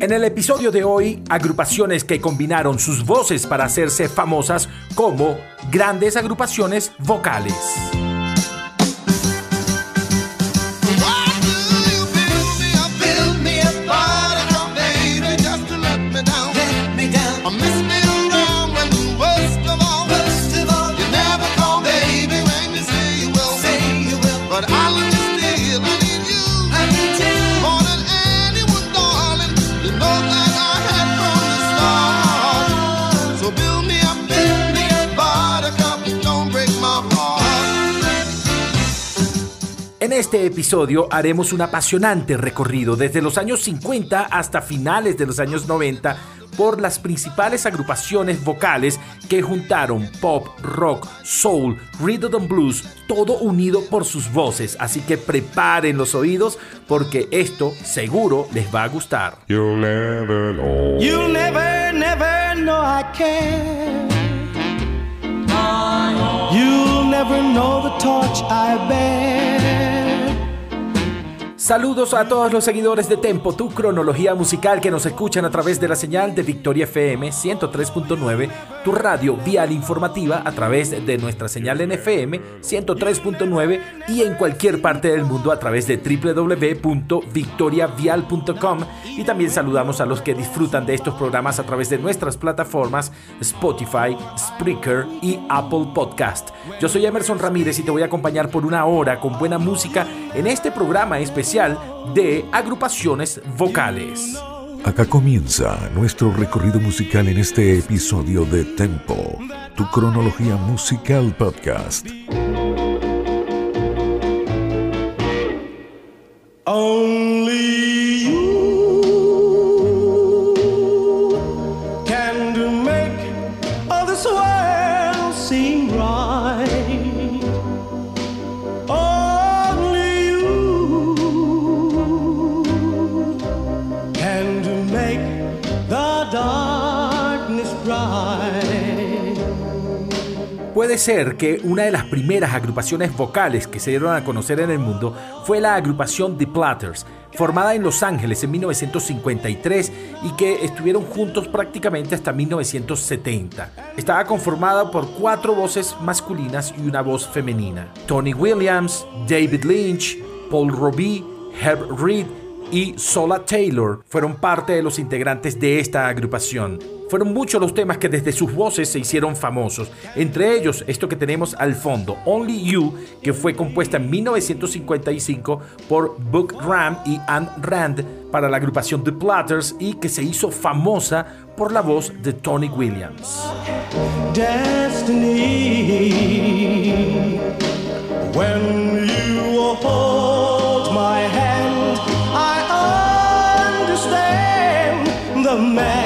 En el episodio de hoy, agrupaciones que combinaron sus voces para hacerse famosas como grandes agrupaciones vocales. Este episodio haremos un apasionante recorrido desde los años 50 hasta finales de los años 90 por las principales agrupaciones vocales que juntaron pop, rock, soul, rhythm and blues, todo unido por sus voces. Así que preparen los oídos porque esto seguro les va a gustar. You'll never know. You'll never, never know I care. You'll never know the torch I bear. Saludos a todos los seguidores de Tempo, tu cronología musical que nos escuchan a través de la señal de Victoria FM 103.9, radio vial informativa a través de nuestra señal en FM 103.9 y en cualquier parte del mundo a través de www.victoriavial.com y también saludamos a los que disfrutan de estos programas a través de nuestras plataformas Spotify, Spreaker y Apple Podcast. Yo soy Emerson Ramírez y te voy a acompañar por una hora con buena música en este programa especial de agrupaciones vocales. Acá comienza nuestro recorrido musical en este episodio de Tempo, tu cronología musical podcast. Ser que una de las primeras agrupaciones vocales que se dieron a conocer en el mundo fue la agrupación The Platters, formada en Los Ángeles en 1953 y que estuvieron juntos prácticamente hasta 1970. Estaba conformada por cuatro voces masculinas y una voz femenina. Tony Williams, David Lynch, Paul Robbie, Herb Reed y Sola Taylor fueron parte de los integrantes de esta agrupación. Fueron muchos los temas que desde sus voces se hicieron famosos, entre ellos esto que tenemos al fondo, Only You, que fue compuesta en 1955 por Buck Ram y Ann Rand para la agrupación The Platters y que se hizo famosa por la voz de Tony Williams. The magic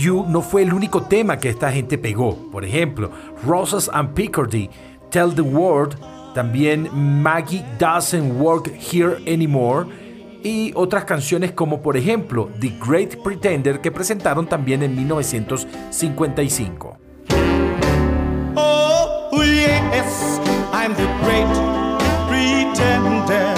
You no fue el único tema que esta gente pegó. Por ejemplo, Roses and Picardy, Tell the World, también Maggie Doesn't Work Here Anymore y otras canciones como por ejemplo The Great Pretender que presentaron también en 1955. Oh, yes, I'm the great pretender.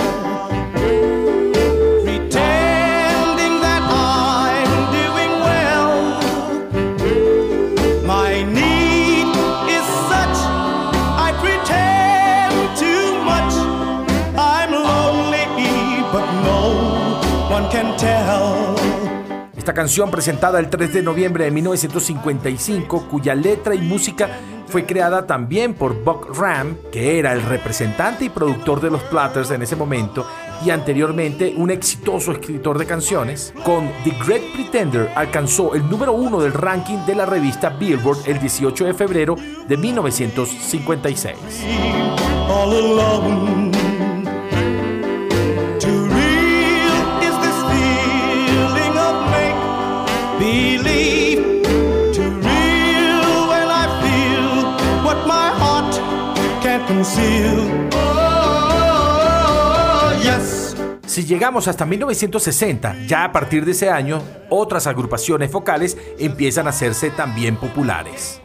Esta canción presentada el 3 de noviembre de 1955, cuya letra y música fue creada también por Buck Ram, que era el representante y productor de los Platters en ese momento y anteriormente un exitoso escritor de canciones, con The Great Pretender alcanzó el número uno del ranking de la revista Billboard el 18 de febrero de 1956. Oh. Si llegamos hasta 1960, ya a partir de ese año, otras agrupaciones vocales empiezan a hacerse también populares.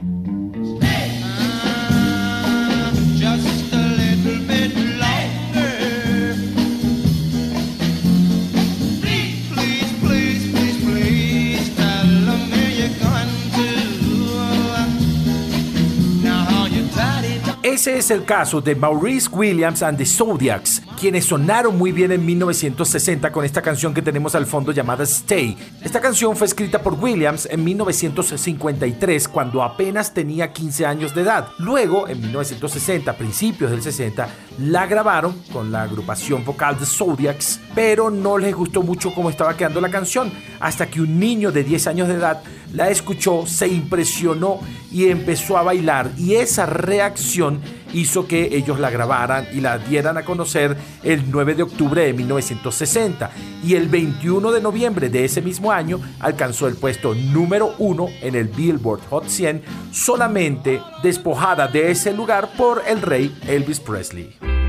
Es el caso de Maurice Williams and the Zodiacs, quienes sonaron muy bien en 1960 con esta canción que tenemos al fondo llamada Stay. Esta canción fue escrita por Williams en 1953 cuando apenas tenía 15 años de edad. Luego, en 1960, principios del 60, la grabaron con la agrupación vocal The Zodiacs, pero no les gustó mucho cómo estaba quedando la canción, hasta que un niño de 10 años de edad la escuchó, se impresionó y empezó a bailar y esa reacción hizo que ellos la grabaran y la dieran a conocer el 9 de octubre de 1960 y el 21 de noviembre de ese mismo año alcanzó el puesto número uno en el Billboard Hot 100 solamente despojada de ese lugar por el rey Elvis Presley.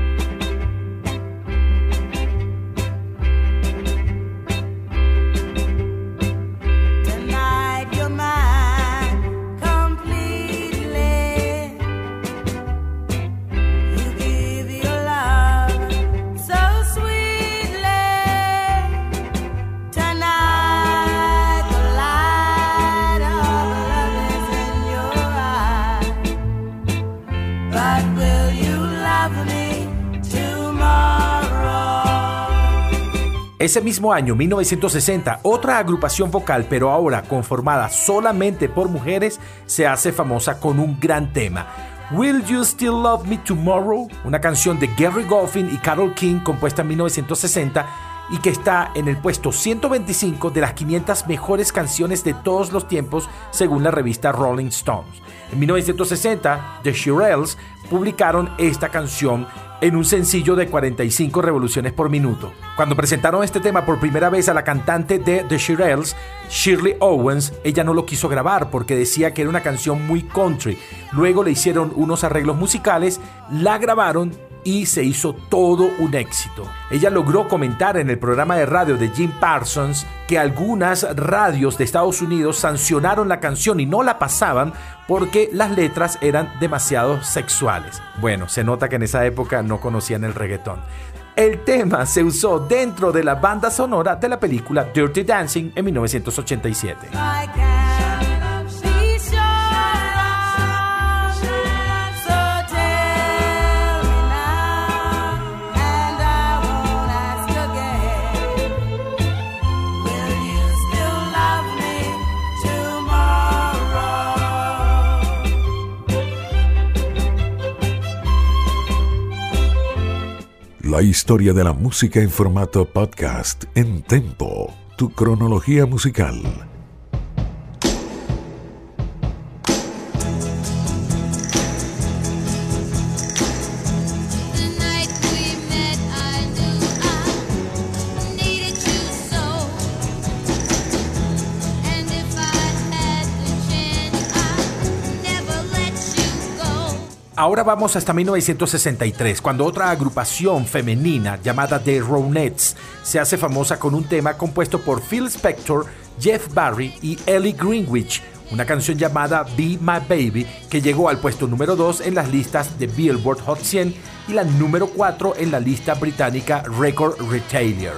Ese mismo año, 1960, otra agrupación vocal, pero ahora conformada solamente por mujeres, se hace famosa con un gran tema. Will You Still Love Me Tomorrow? Una canción de Gary Goffin y Carol King compuesta en 1960 y que está en el puesto 125 de las 500 mejores canciones de todos los tiempos según la revista Rolling Stones. En 1960, The Shirelles publicaron esta canción en un sencillo de 45 revoluciones por minuto. Cuando presentaron este tema por primera vez a la cantante de The Shirelles, Shirley Owens, ella no lo quiso grabar porque decía que era una canción muy country. Luego le hicieron unos arreglos musicales, la grabaron y se hizo todo un éxito. Ella logró comentar en el programa de radio de Jim Parsons que algunas radios de Estados Unidos sancionaron la canción y no la pasaban porque las letras eran demasiado sexuales. Bueno, se nota que en esa época no conocían el reggaetón. El tema se usó dentro de la banda sonora de la película Dirty Dancing en 1987. La historia de la música en formato podcast en Tempo, tu cronología musical. Ahora vamos hasta 1963, cuando otra agrupación femenina llamada The Ronettes se hace famosa con un tema compuesto por Phil Spector, Jeff Barry y Ellie Greenwich, una canción llamada Be My Baby que llegó al puesto número 2 en las listas de Billboard Hot 100 y la número 4 en la lista británica Record Retailer.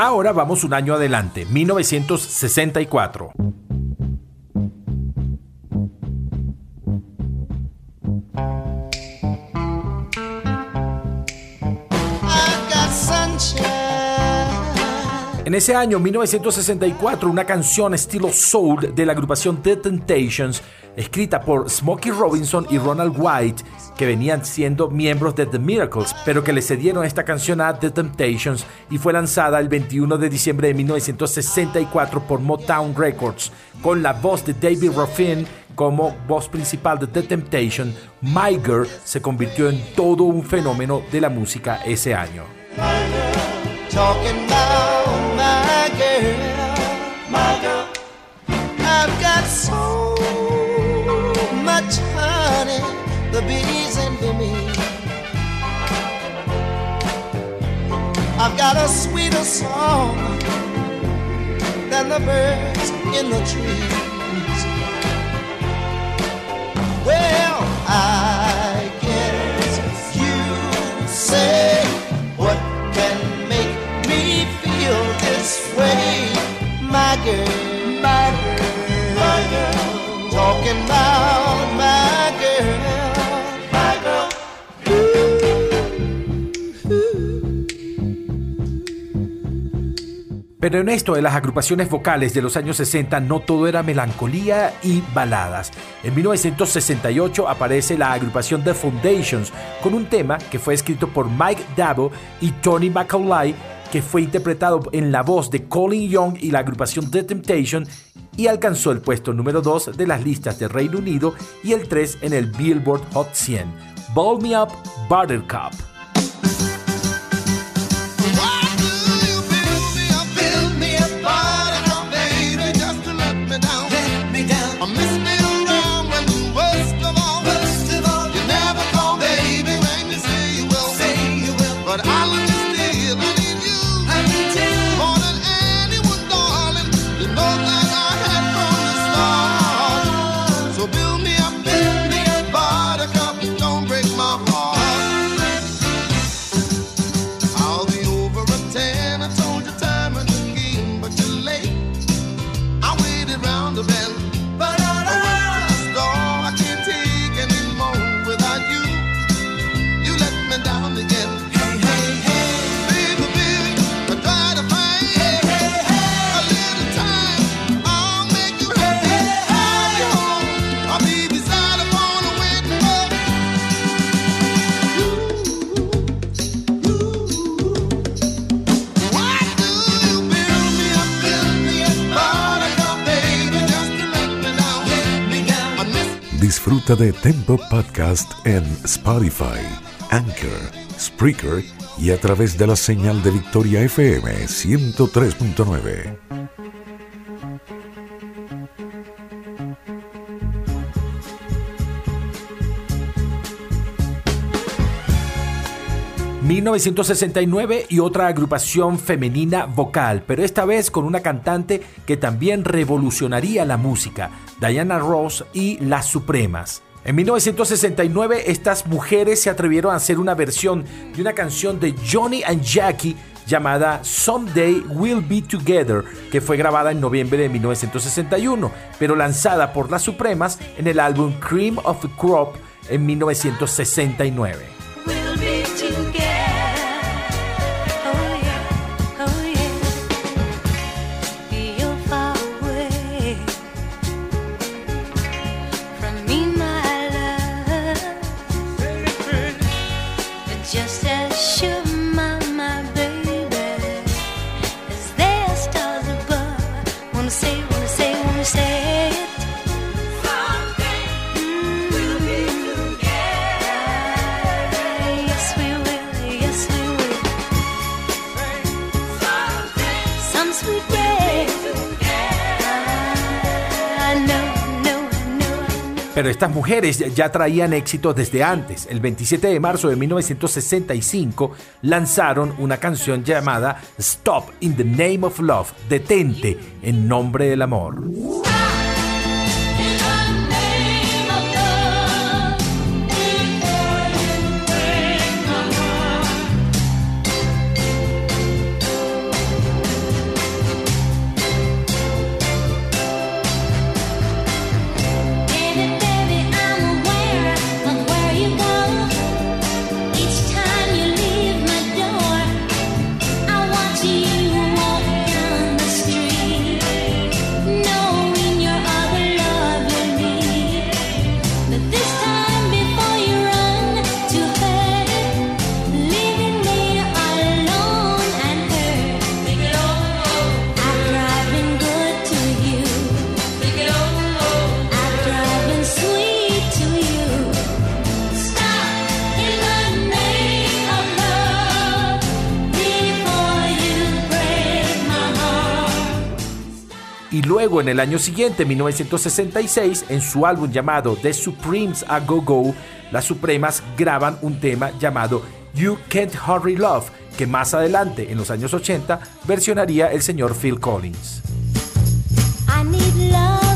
Ahora vamos un año adelante, 1964. En ese año, 1964, una canción estilo soul de la agrupación The Temptations, escrita por Smokey Robinson y Ronald White, que venían siendo miembros de The Miracles, pero que le cedieron esta canción a The Temptations y fue lanzada el 21 de diciembre de 1964 por Motown Records, con la voz de David Ruffin como voz principal de The Temptation, My Girl se convirtió en todo un fenómeno de la música ese año. talking so much honey, the bees envy me. I've got a sweeter song than the birds in the trees. Well, I guess you say what can make me feel this way, my girl, Pero en esto de las agrupaciones vocales de los años 60 no todo era melancolía y baladas. En 1968 aparece la agrupación The Foundations con un tema que fue escrito por Mike Dabo y Tony McAulay que fue interpretado en la voz de Colin Young y la agrupación The Temptation y alcanzó el puesto número 2 de las listas de Reino Unido y el 3 en el Billboard Hot 100. Ball Me Up Buttercup. De Tempo Podcast en Spotify, Anchor, Spreaker y a través de la señal de Victoria FM 103.9. 1969 y otra agrupación femenina vocal, pero esta vez con una cantante que también revolucionaría la música, Diana Ross y Las Supremas. En 1969 estas mujeres se atrevieron a hacer una versión de una canción de Johnny and Jackie llamada Someday We'll Be Together, que fue grabada en noviembre de 1961, pero lanzada por las Supremas en el álbum Cream of the Crop en 1969. Pero estas mujeres ya traían éxitos desde antes. El 27 de marzo de 1965 lanzaron una canción llamada Stop in the Name of Love, Detente en nombre del amor. En el año siguiente, 1966, en su álbum llamado The Supremes A Go Go, las Supremas graban un tema llamado You Can't Hurry Love, que más adelante, en los años 80, versionaría el señor Phil Collins. I need love,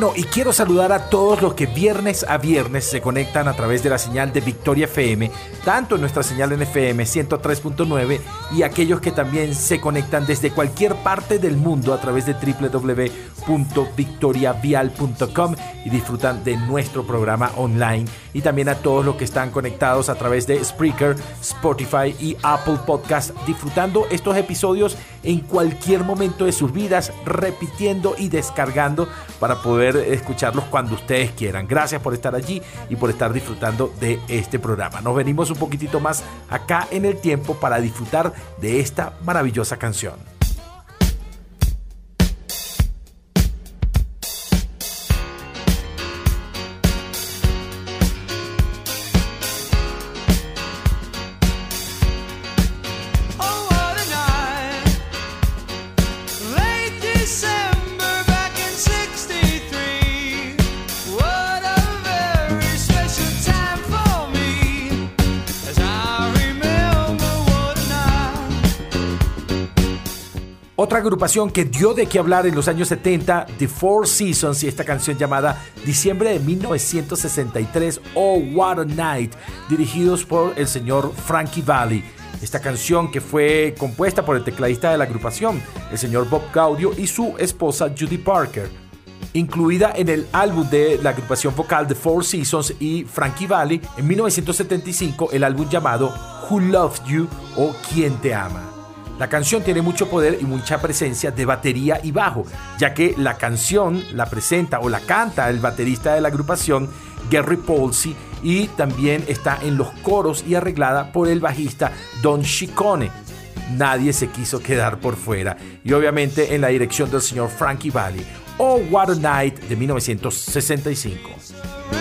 Bueno, y quiero saludar a todos los que viernes a viernes se conectan a través de la señal de Victoria FM, tanto en nuestra señal en FM 103.9 y aquellos que también se conectan desde cualquier parte del mundo a través de www.victoriavial.com y disfrutan de nuestro programa online y también a todos los que están conectados a través de Spreaker, Spotify y Apple Podcast disfrutando estos episodios en cualquier momento de sus vidas, repitiendo y descargando para poder escucharlos cuando ustedes quieran. Gracias por estar allí y por estar disfrutando de este programa. Nos venimos un poquitito más acá en el tiempo para disfrutar de esta maravillosa canción. Agrupación que dio de qué hablar en los años 70, The Four Seasons y esta canción llamada Diciembre de 1963, Oh What a Night, dirigidos por el señor Frankie Valli. Esta canción que fue compuesta por el tecladista de la agrupación, el señor Bob Gaudio y su esposa Judy Parker. Incluida en el álbum de la agrupación vocal The Four Seasons y Frankie Valli en 1975, el álbum llamado Who Loved You o Quién Te Ama. La canción tiene mucho poder y mucha presencia de batería y bajo, ya que la canción la presenta o la canta el baterista de la agrupación, Gary Polsey, y también está en los coros y arreglada por el bajista Don Chicone. Nadie se quiso quedar por fuera. Y obviamente en la dirección del señor Frankie Valli. What a Night de 1965.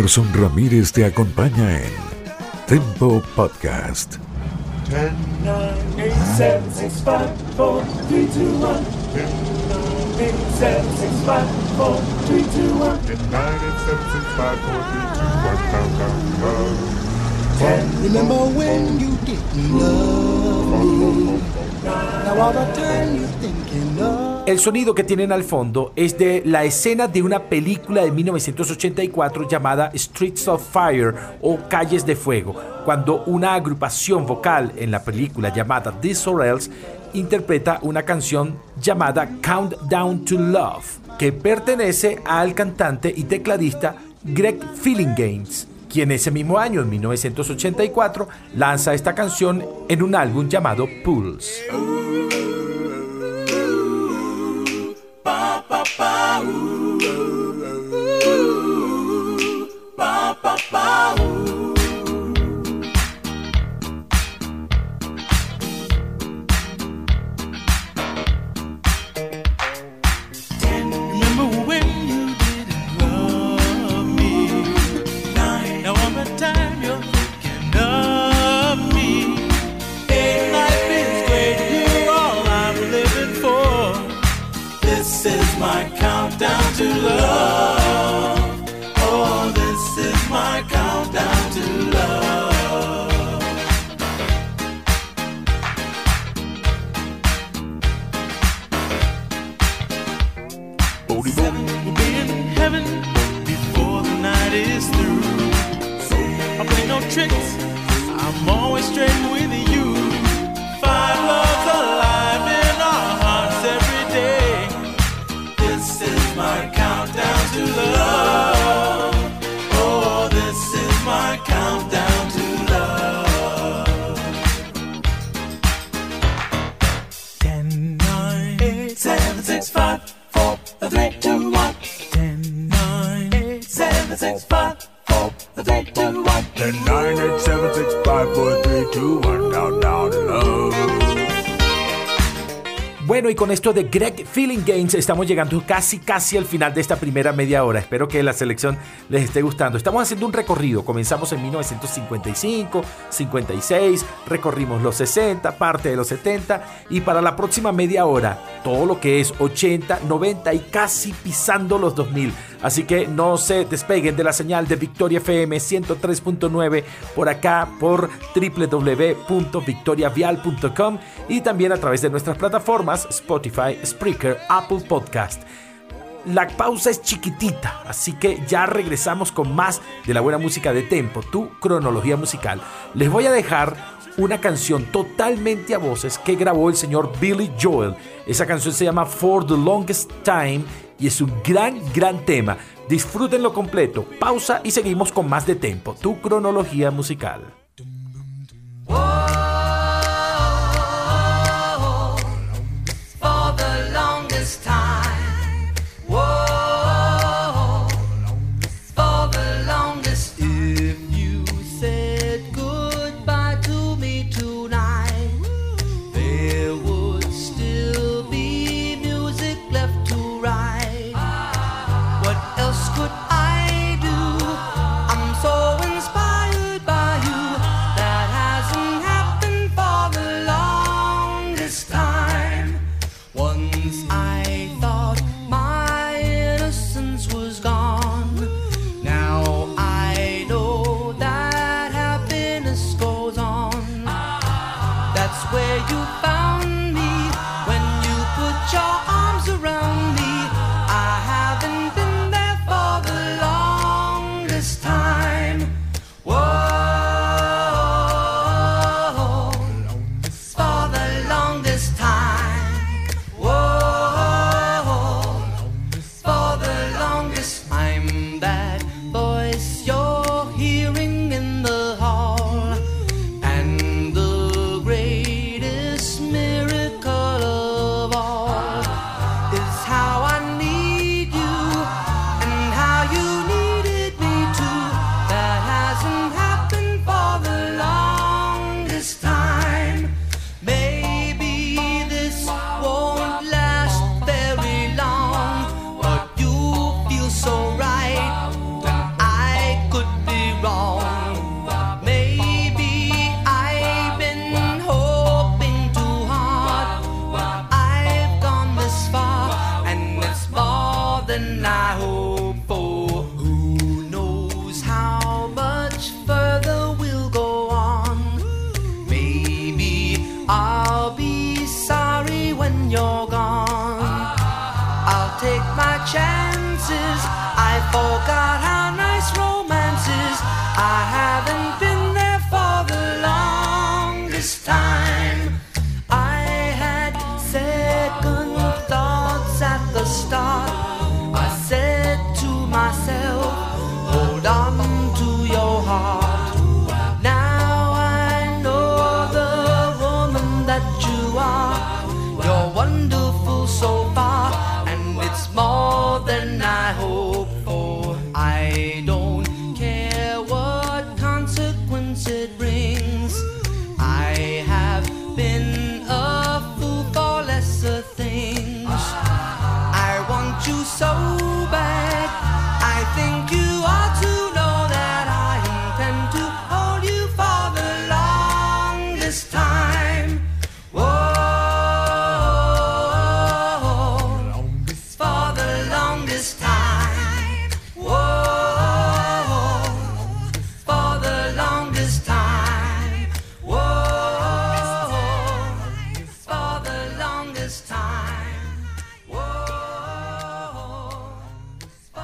Emerson Ramírez te acompaña en Tempo Podcast. 10, 9, 8, 7, 6, 5, 4, 3, 2, 1. 10, 9, 8, 7, 6, 5, 4, 3, 2, 1. 10, 9, 8, 7, 6, 5, 4, 3, 2, 1. Count, count, count. 10, Remember when you didn't love? Now all the time you're thinking of El sonido que tienen al fondo es de la escena de una película de 1984 llamada Streets of Fire o Calles de Fuego, cuando una agrupación vocal en la película llamada This or Else interpreta una canción llamada Countdown to Love, que pertenece al cantante y tecladista Greg Games, quien ese mismo año, en 1984, lanza esta canción en un álbum llamado Pulse. Remember when you didn't love me? Now all the time you're thinking of to love. Oh, this is my countdown to love. Seven will be in heaven before the night is through. I play no tricks, I'm always straight Bueno, y con esto de Greg Feeling Games estamos llegando casi casi al final de esta primera media hora. Espero que la selección les esté gustando. Estamos haciendo un recorrido. Comenzamos en 1955, 56, recorrimos los 60, parte de los 70 y para la próxima media hora todo lo que es 80, 90 y casi pisando los 2000. Así que no se despeguen de la señal de Victoria FM 103.9 por acá por www.victoriavial.com y también a través de nuestras plataformas Spotify, Spreaker, Apple Podcast. La pausa es chiquitita, así que ya regresamos con más de la buena música de Tempo, tu cronología musical. Les voy a dejar una canción totalmente a voces que grabó el señor Billy Joel. Esa canción se llama For the Longest Time y es un gran, gran tema. Disfrútenlo completo. Pausa y seguimos con más de Tempo, tu cronología musical.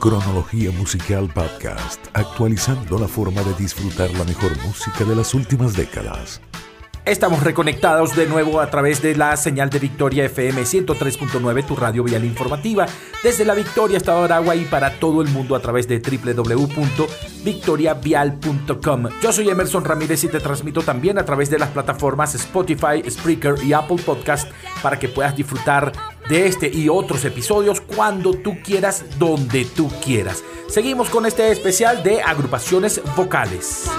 cronología musical podcast, actualizando la forma de disfrutar la mejor música de las últimas décadas. Estamos reconectados de nuevo a través de la señal de Victoria FM 103.9, tu radio vial informativa, desde la Victoria, de Aragua y para todo el mundo a través de www.victoriavial.com. Yo soy Emerson Ramírez y te transmito también a través de las plataformas Spotify, Spreaker y Apple Podcast para que puedas disfrutar de este y otros episodios cuando tú quieras, donde tú quieras. Seguimos con este especial de agrupaciones vocales.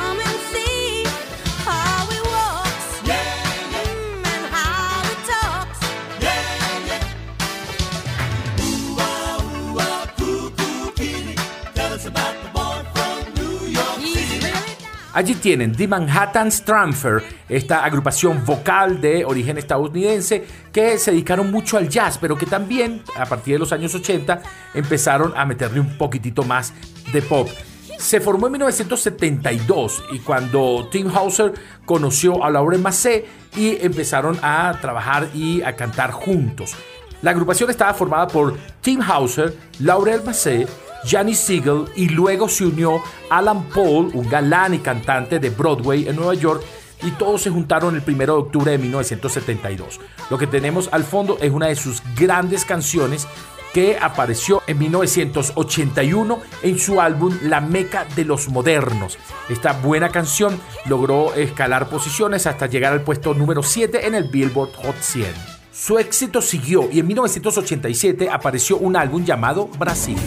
Allí tienen The Manhattan Stramfer, esta agrupación vocal de origen estadounidense que se dedicaron mucho al jazz, pero que también a partir de los años 80 empezaron a meterle un poquitito más de pop. Se formó en 1972 y cuando Tim Hauser conoció a Lauren Massé y empezaron a trabajar y a cantar juntos. La agrupación estaba formada por Tim Hauser, Laurel Massé, Johnny Siegel y luego se unió Alan Paul, un galán y cantante de Broadway en Nueva York, y todos se juntaron el 1 de octubre de 1972. Lo que tenemos al fondo es una de sus grandes canciones que apareció en 1981 en su álbum La Meca de los Modernos. Esta buena canción logró escalar posiciones hasta llegar al puesto número 7 en el Billboard Hot 100. Su éxito siguió y en 1987 apareció un álbum llamado Brasil.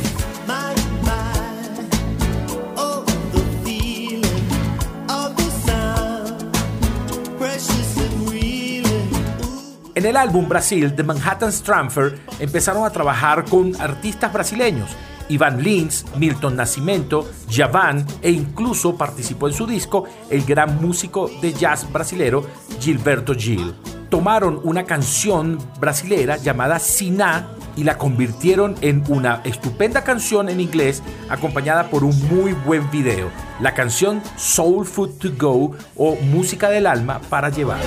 En el álbum Brasil de Manhattan Stramfer empezaron a trabajar con artistas brasileños. Ivan Lins, Milton Nascimento, Javan e incluso participó en su disco el gran músico de jazz brasilero Gilberto Gil. Tomaron una canción brasilera llamada Siná y la convirtieron en una estupenda canción en inglés acompañada por un muy buen video. La canción Soul Food to Go o Música del Alma para llevar.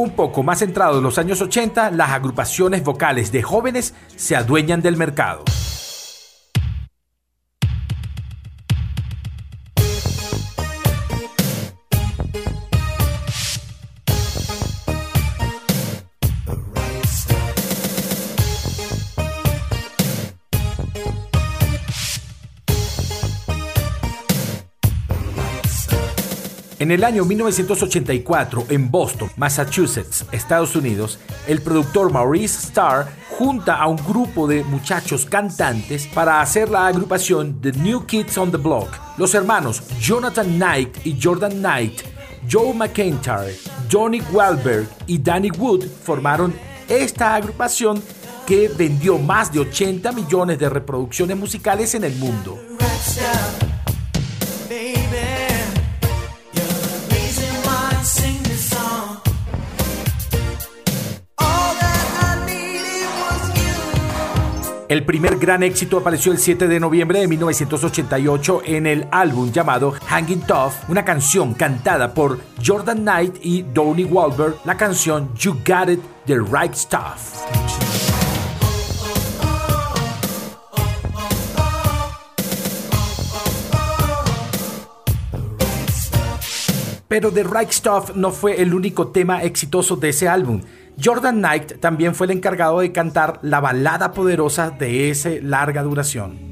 Un poco más centrado en los años 80, las agrupaciones vocales de jóvenes se adueñan del mercado. En el año 1984, en Boston, Massachusetts, Estados Unidos, el productor Maurice Starr junta a un grupo de muchachos cantantes para hacer la agrupación The New Kids on the Block. Los hermanos Jonathan Knight y Jordan Knight, Joe McIntyre, Johnny Wahlberg y Danny Wood formaron esta agrupación que vendió más de 80 millones de reproducciones musicales en el mundo. El primer gran éxito apareció el 7 de noviembre de 1988 en el álbum llamado Hanging Tough, una canción cantada por Jordan Knight y Donnie Wahlberg, la canción You Got It, The Right Stuff. Pero The Right Stuff no fue el único tema exitoso de ese álbum. Jordan Knight también fue el encargado de cantar la balada poderosa de ese larga duración.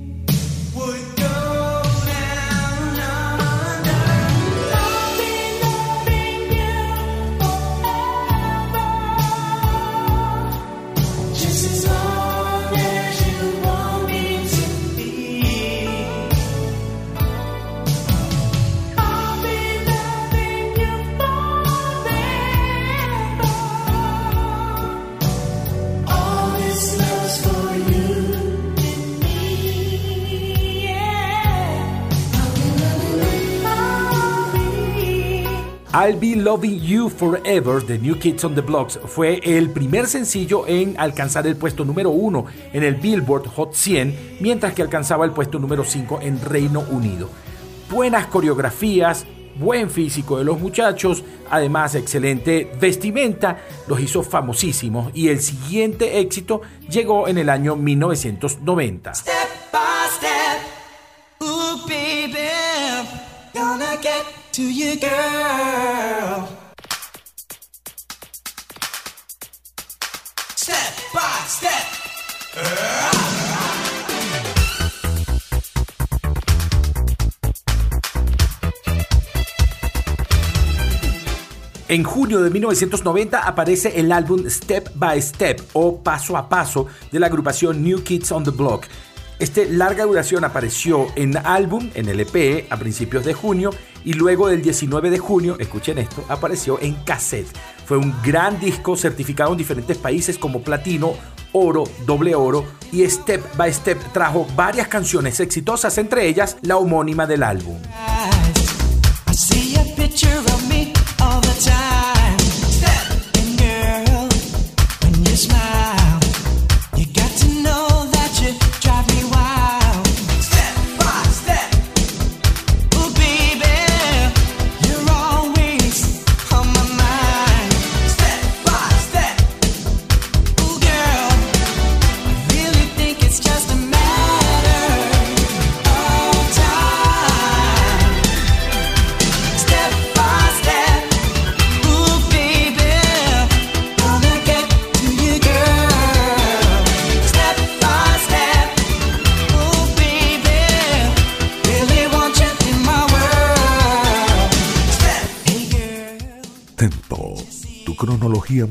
Be Loving You Forever de New Kids on the Blocks fue el primer sencillo en alcanzar el puesto número uno en el Billboard Hot 100, mientras que alcanzaba el puesto número 5 en Reino Unido. Buenas coreografías, buen físico de los muchachos, además excelente vestimenta, los hizo famosísimos y el siguiente éxito llegó en el año 1990. Step by step. En junio de 1990 aparece el álbum Step by Step o Paso a Paso de la agrupación New Kids on the Block. Este larga duración apareció en álbum, en el EP, a principios de junio y luego del 19 de junio, escuchen esto, apareció en cassette. Fue un gran disco certificado en diferentes países como platino, oro, doble oro y Step by Step trajo varias canciones exitosas, entre ellas la homónima del álbum.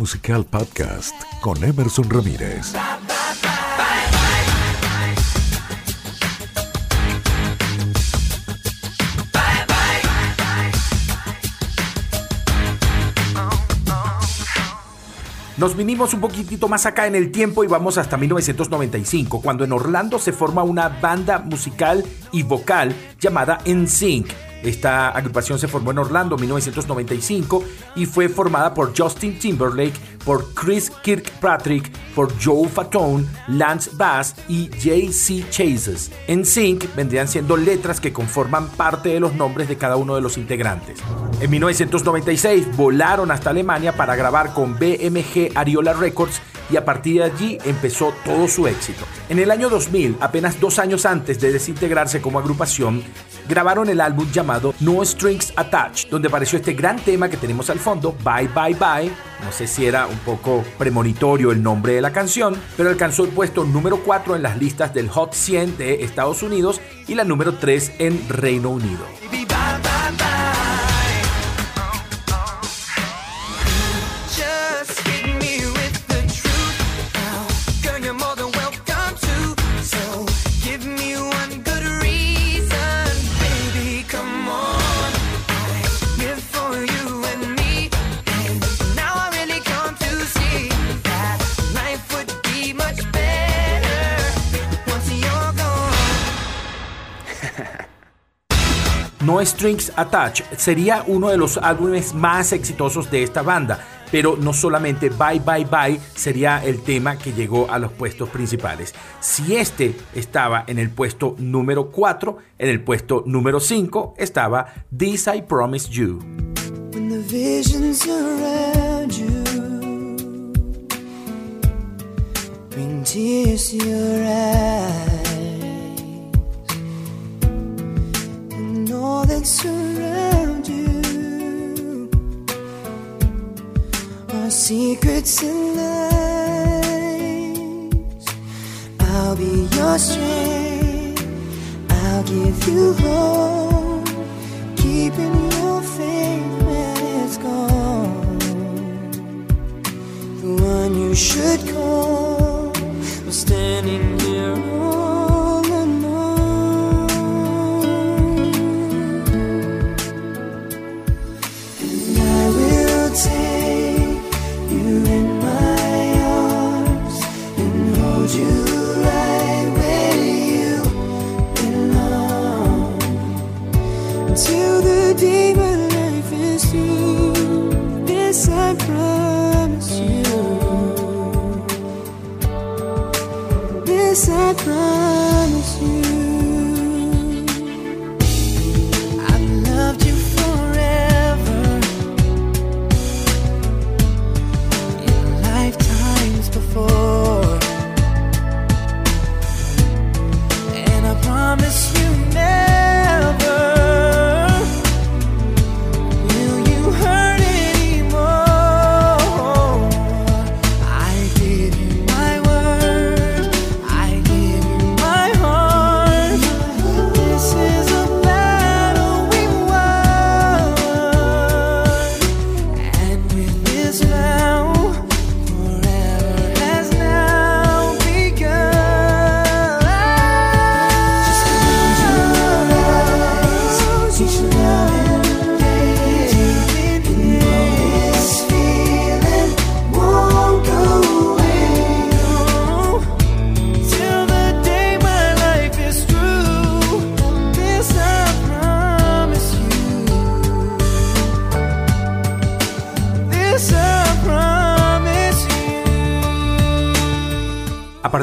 Musical podcast con Emerson Ramírez. Nos vinimos un poquitito más acá en el tiempo y vamos hasta 1995, cuando en Orlando se forma una banda musical y vocal llamada NSYNC. Esta agrupación se formó en Orlando en 1995 y fue formada por Justin Timberlake, por Chris Kirkpatrick, por Joe Fatone, Lance Bass y J.C. Chases. NSYNC vendrían siendo letras que conforman parte de los nombres de cada uno de los integrantes. En 1996 volaron hasta Alemania para grabar con BMG Ariola Records y a partir de allí empezó todo su éxito. En el año 2000, apenas dos años antes de desintegrarse como agrupación, grabaron el álbum llamado No Strings Attached, donde apareció este gran tema que tenemos al fondo, Bye Bye Bye. No sé si era un poco premonitorio el nombre de la canción, pero alcanzó el puesto número 4 en las listas del Hot 100 de Estados Unidos y la número 3 en Reino Unido. Strings Attached sería uno de los álbumes más exitosos de esta banda, pero no solamente Bye Bye Bye sería el tema que llegó a los puestos principales. Si este estaba en el puesto número 4, en el puesto número 5 estaba This I Promise You. when the visions around you bring tears to your eyes all that surround you are secrets and lies. I'll be your strength. I'll give you hope keeping your faith when it's gone. The one you should call was standing here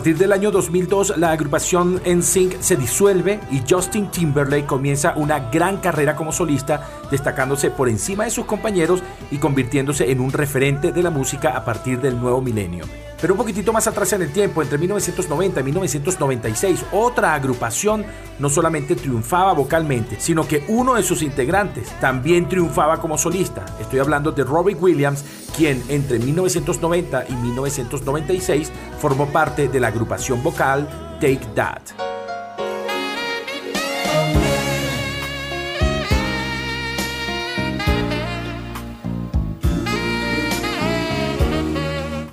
partir del año 2002, la agrupación NSYNC se disuelve y Justin Timberlake comienza una gran carrera como solista, destacándose por encima de sus compañeros y convirtiéndose en un referente de la música a partir del nuevo milenio. Pero un poquitito más atrás en el tiempo, entre 1990 y 1996, otra agrupación no solamente triunfaba vocalmente, sino que uno de sus integrantes también triunfaba como solista. Estoy hablando de Robbie Williams, quien entre 1990 y 1996 formó parte de la agrupación vocal Take That.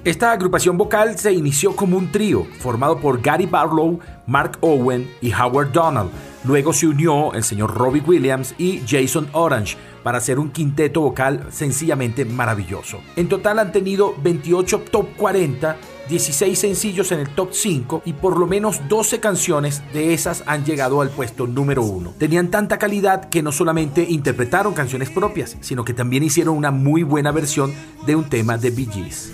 Esta agrupación vocal se inició como un trío formado por Gary Barlow, Mark Owen y Howard Donald. Luego se unió el señor Robbie Williams y Jason Orange para hacer un quinteto vocal sencillamente maravilloso. En total han tenido 28 top 40, 16 sencillos en el top 5 y por lo menos 12 canciones de esas han llegado al puesto número 1. Tenían tanta calidad que no solamente interpretaron canciones propias, sino que también hicieron una muy buena versión de un tema de Bee Gees.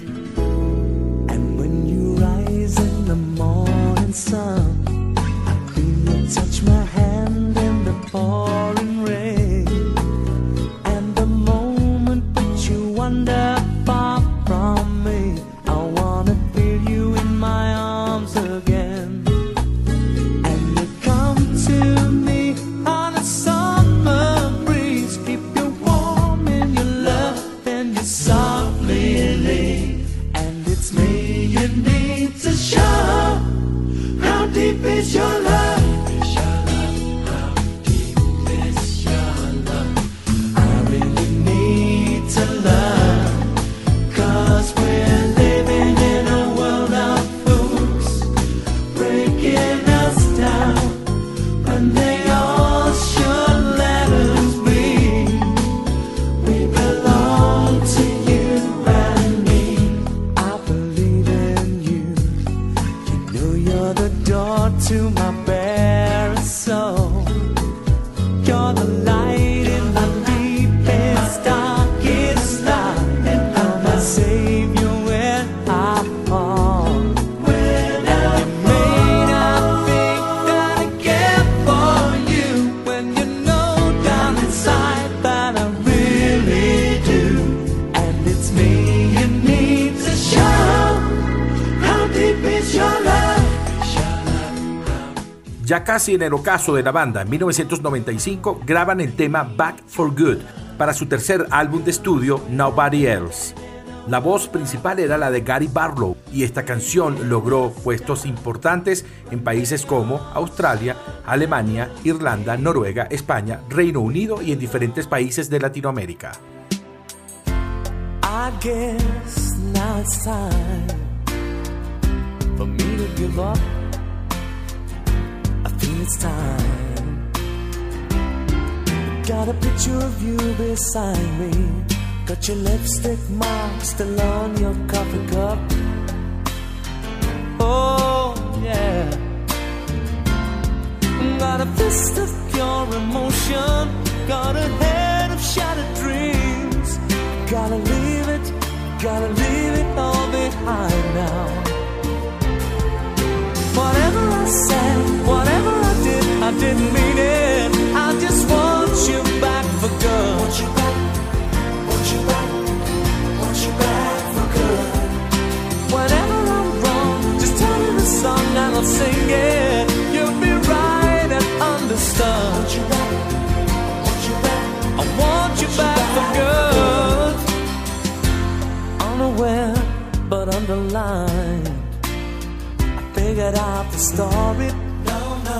Casi en el ocaso de la banda, en 1995, graban el tema Back for Good para su tercer álbum de estudio, Nobody Else. La voz principal era la de Gary Barlow y esta canción logró puestos importantes en países como Australia, Alemania, Irlanda, Noruega, España, Reino Unido y en diferentes países de Latinoamérica. It's time. Got a picture of you beside me. Got your lipstick mark still on your coffee cup. Oh, yeah. Got a fist of pure emotion. Got a head of shattered dreams. Gotta leave it, gotta leave it all behind now. Whatever I did, I didn't mean it. I just want you back for good. Want you back, want you back, want you back for good. Whenever I'm wrong, just tell me the song and I'll sing it. You'll be right and understood. Want you back, want you back, I want you back for good. Unaware but underlined. I figured out the story. No, no,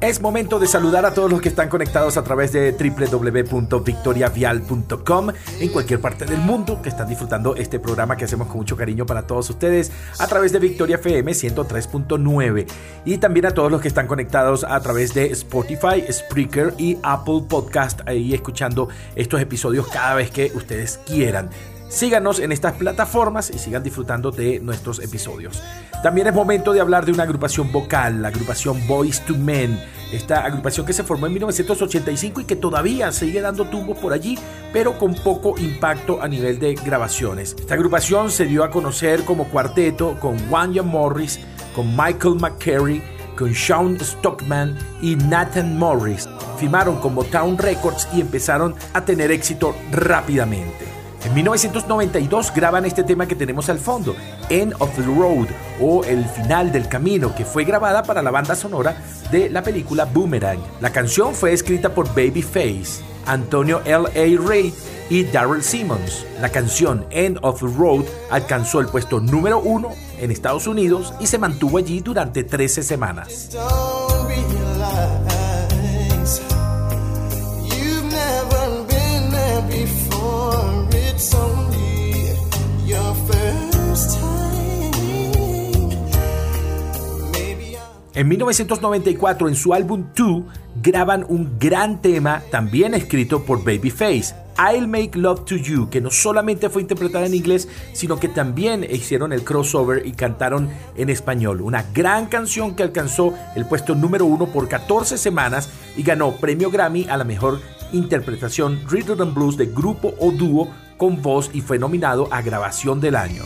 Es momento de saludar a todos los que están conectados a través de www.victoriavial.com en cualquier parte del mundo que están disfrutando este programa que hacemos con mucho cariño para todos ustedes a través de Victoria FM 103.9 y también a todos los que están conectados a través de Spotify, Spreaker y Apple Podcast ahí escuchando estos episodios cada vez que ustedes quieran. Síganos en estas plataformas y sigan disfrutando de nuestros episodios. También es momento de hablar de una agrupación vocal, la agrupación Boys to Men. Esta agrupación que se formó en 1985 y que todavía sigue dando tumbos por allí, pero con poco impacto a nivel de grabaciones. Esta agrupación se dio a conocer como cuarteto con Wanya Morris, con Michael McCary, con Sean Stockman y Nathan Morris. Firmaron con Motown Records y empezaron a tener éxito rápidamente. En 1992 graban este tema que tenemos al fondo, End of the Road o El final del camino, que fue grabada para la banda sonora de la película Boomerang. La canción fue escrita por Babyface, Antonio L.A. Reid y Darrell Simmons. La canción End of the Road alcanzó el puesto número uno en Estados Unidos y se mantuvo allí durante 13 semanas. En 1994, en su álbum 2, graban un gran tema también escrito por Babyface, I'll Make Love to You, que no solamente fue interpretada en inglés, sino que también hicieron el crossover y cantaron en español. Una gran canción que alcanzó el puesto número uno por 14 semanas y ganó premio Grammy a la mejor interpretación Rhythm and Blues de grupo o dúo con voz y fue nominado a grabación del año.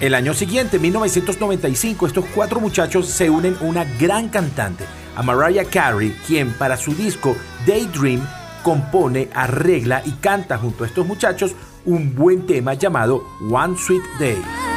El año siguiente, 1995, estos cuatro muchachos se unen a una gran cantante, a Mariah Carey, quien para su disco Daydream compone, arregla y canta junto a estos muchachos un buen tema llamado One Sweet Day.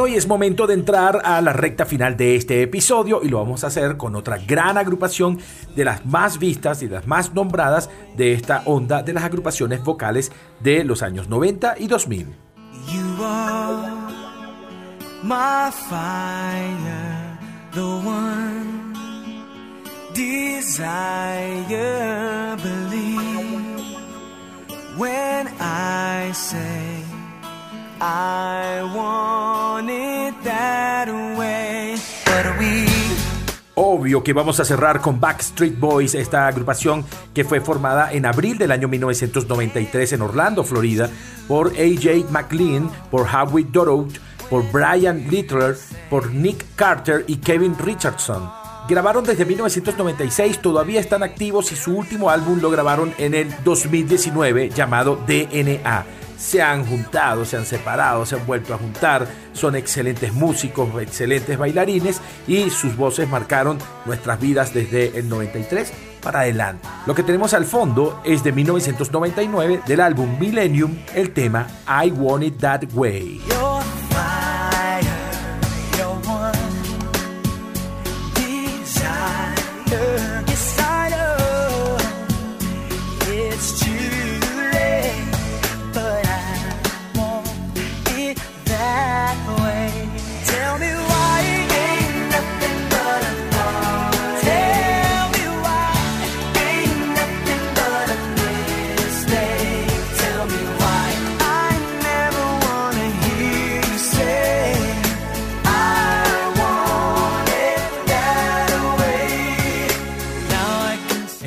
Bueno, y es momento de entrar a la recta final de este episodio y lo vamos a hacer con otra gran agrupación de las más vistas y las más nombradas de esta onda de las agrupaciones vocales de los años 90 y 2000. You are my fire, the one desire. Believe when I say Obvio que vamos a cerrar con Backstreet Boys, esta agrupación que fue formada en abril del año 1993 en Orlando, Florida, por AJ McLean, por Howie Dorough, por Brian Littler, por Nick Carter y Kevin Richardson. Grabaron desde 1996, todavía están activos y su último álbum lo grabaron en el 2019 llamado DNA se han juntado, se han separado, se han vuelto a juntar, son excelentes músicos, excelentes bailarines y sus voces marcaron nuestras vidas desde el 93 para adelante. Lo que tenemos al fondo es de 1999 del álbum Millennium, el tema I Want It That Way.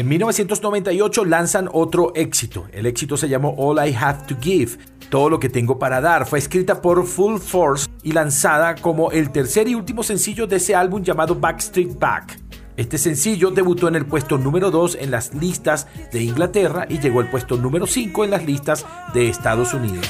En 1998 lanzan otro éxito. El éxito se llamó All I Have to Give. Todo lo que tengo para dar. Fue escrita por Full Force y lanzada como el tercer y último sencillo de ese álbum llamado Backstreet Back. Este sencillo debutó en el puesto número 2 en las listas de Inglaterra y llegó al puesto número 5 en las listas de Estados Unidos.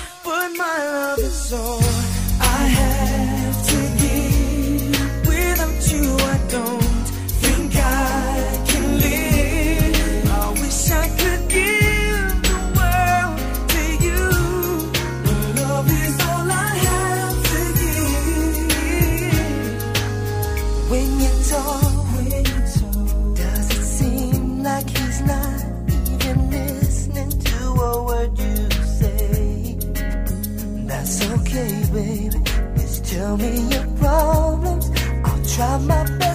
Tell me your problems. I'll try my best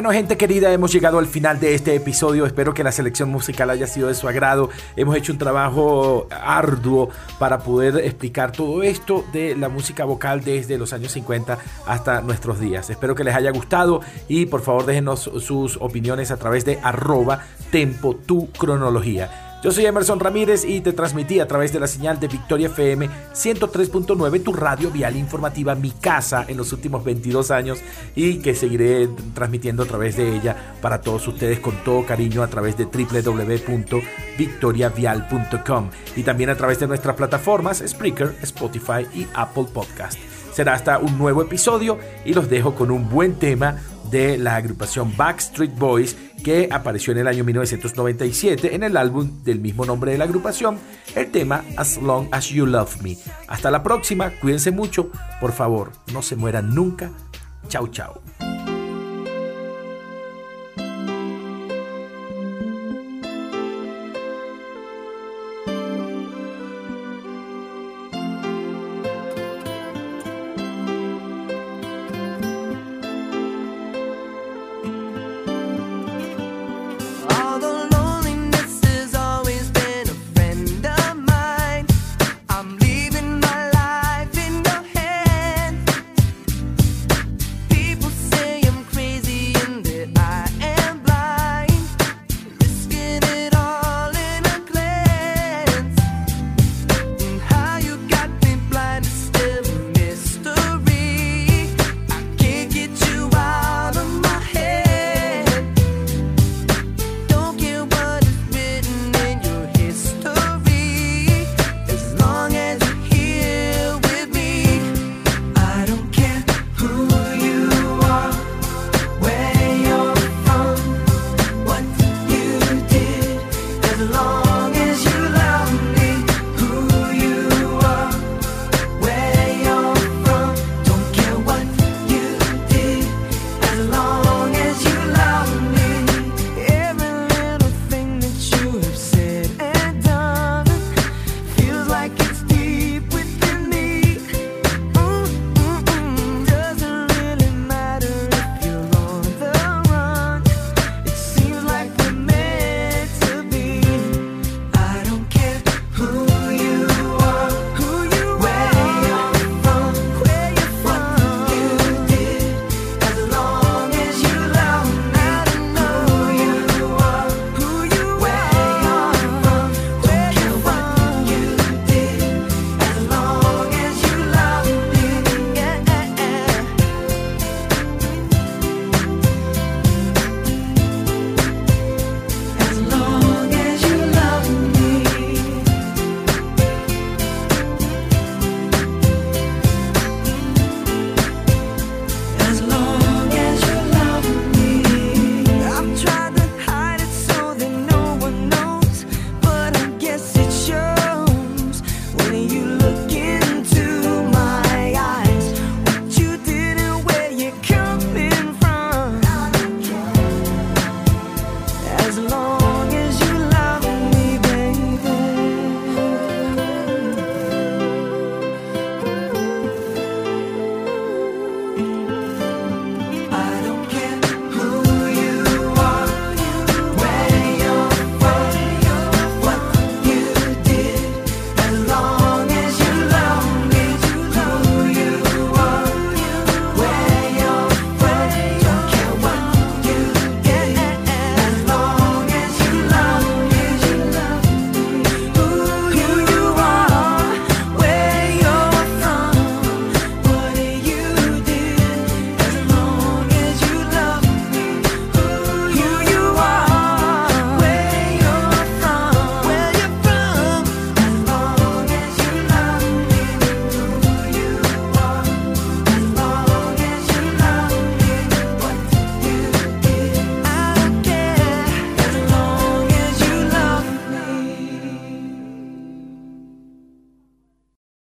Bueno, gente querida, hemos llegado al final de este episodio. Espero que la selección musical haya sido de su agrado. Hemos hecho un trabajo arduo para poder explicar todo esto de la música vocal desde los años 50 hasta nuestros días. Espero que les haya gustado y por favor déjenos sus opiniones a través de arroba tempo tu cronología. Yo soy Emerson Ramírez y te transmití a través de la señal de Victoria FM 103.9, tu radio vial informativa, mi casa en los últimos 22 años y que seguiré transmitiendo a través de ella para todos ustedes con todo cariño a través de www.victoriavial.com y también a través de nuestras plataformas Spreaker, Spotify y Apple Podcast. Será hasta un nuevo episodio y los dejo con un buen tema de la agrupación Backstreet Boys que apareció en el año 1997 en el álbum del mismo nombre de la agrupación, el tema As Long As You Love Me. Hasta la próxima, cuídense mucho, por favor, no se mueran nunca. Chau, chau.